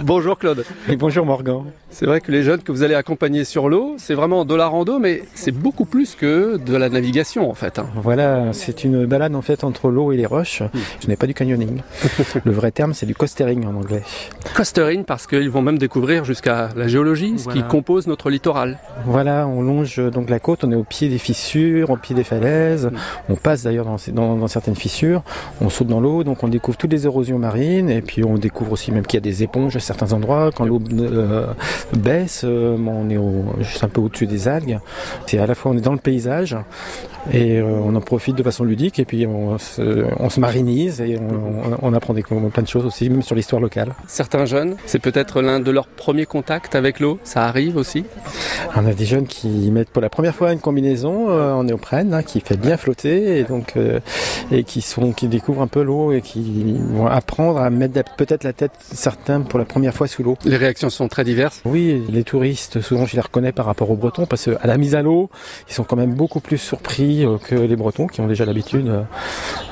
Bonjour Claude. Et bonjour Morgan. C'est vrai que les jeunes que vous allez accompagner sur l'eau, c'est vraiment de la rando, mais c'est beaucoup plus que de la navigation en fait. hein. Voilà, c'est une balade en fait entre l'eau et les roches. Ce n'est pas du canyoning. Le vrai terme, c'est du coastering en anglais. Costering parce qu'ils vont même découvrir jusqu'à la géologie, ce qui compose notre littoral. Voilà, on longe donc la côte, on est au pied des fissures, au pied des falaises. On passe d'ailleurs dans, dans- dans certaines fissures. On saute dans l'eau, donc on découvre toutes les érosions marines et puis on découvre aussi même qu'il y a des éponges certains endroits. Quand l'eau euh, baisse, euh, on est au- juste un peu au-dessus des algues. C'est à la fois on est dans le paysage et euh, on en profite de façon ludique et puis on se, on se marinise et on, apprend des, plein de choses aussi, même sur l'histoire locale. Certains jeunes, c'est peut-être l'un de leurs premiers contacts avec l'eau, ça arrive aussi? On a des jeunes qui mettent pour la première fois une combinaison en néoprène hein, qui fait bien flotter et donc euh, et qui sont qui découvrent un peu l'eau et qui vont apprendre à mettre peut-être la tête certains pour la première fois sous l'eau. Les réactions sont très diverses. Oui, les touristes souvent je les reconnais par rapport aux Bretons parce qu'à la mise à l'eau ils sont quand même beaucoup plus surpris euh, que les Bretons qui ont déjà l'habitude euh,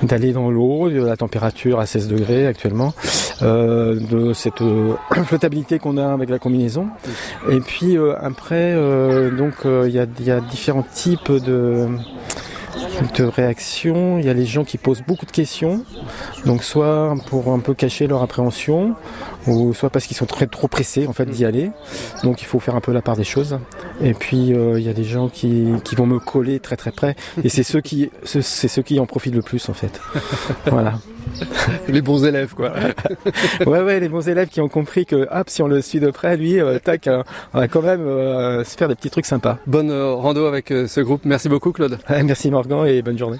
d'aller dans l'eau, de la température à 16 degrés actuellement, euh, de cette euh, flottabilité qu'on a avec la combinaison. Et puis euh, après, euh, donc euh, il y, a, il y a différents types de de réactions. Il y a les gens qui posent beaucoup de questions, donc soit pour un peu cacher leur appréhension, ou soit parce qu'ils sont très trop pressés en fait d'y aller. Donc il faut faire un peu la part des choses. Et puis euh, il y a des gens qui, qui vont me coller très très près, et c'est ceux qui c'est ceux qui en profitent le plus en fait. Voilà. Les bons élèves quoi. Ouais ouais, les bons élèves qui ont compris que hop si on le suit de près, lui, euh, tac, euh, on va quand même euh, se faire des petits trucs sympas. Bonne rando avec ce groupe. Merci beaucoup Claude. Merci Morgan et bonne journée.